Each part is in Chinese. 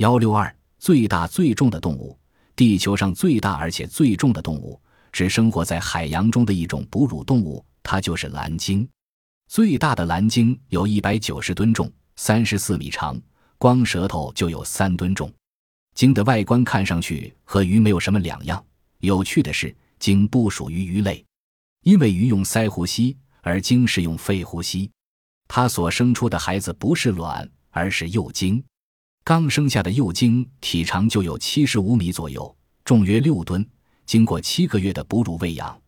幺六二，最大最重的动物，地球上最大而且最重的动物，是生活在海洋中的一种哺乳动物，它就是蓝鲸。最大的蓝鲸有一百九十吨重，三十四米长，光舌头就有三吨重。鲸的外观看上去和鱼没有什么两样。有趣的是，鲸不属于鱼类，因为鱼用鳃呼吸，而鲸是用肺呼吸。它所生出的孩子不是卵，而是幼鲸。刚生下的幼鲸体长就有七十五米左右，重约六吨。经过七个月的哺乳喂养，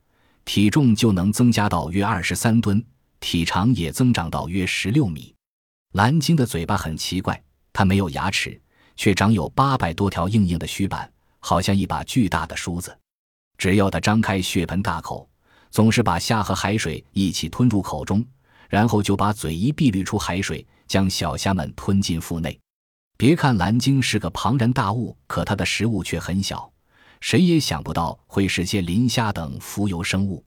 体重就能增加到约二十三吨，体长也增长到约十六米。蓝鲸的嘴巴很奇怪，它没有牙齿，却长有八百多条硬硬的须板，好像一把巨大的梳子。只要它张开血盆大口，总是把虾和海水一起吞入口中，然后就把嘴一闭滤出海水，将小虾们吞进腹内。别看蓝鲸是个庞然大物，可它的食物却很小，谁也想不到会是些磷虾等浮游生物。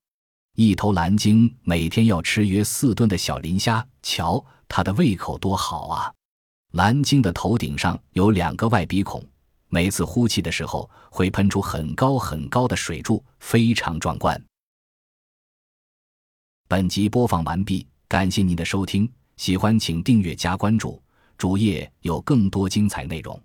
一头蓝鲸每天要吃约四吨的小磷虾，瞧它的胃口多好啊！蓝鲸的头顶上有两个外鼻孔，每次呼气的时候会喷出很高很高的水柱，非常壮观。本集播放完毕，感谢您的收听，喜欢请订阅加关注。主页有更多精彩内容。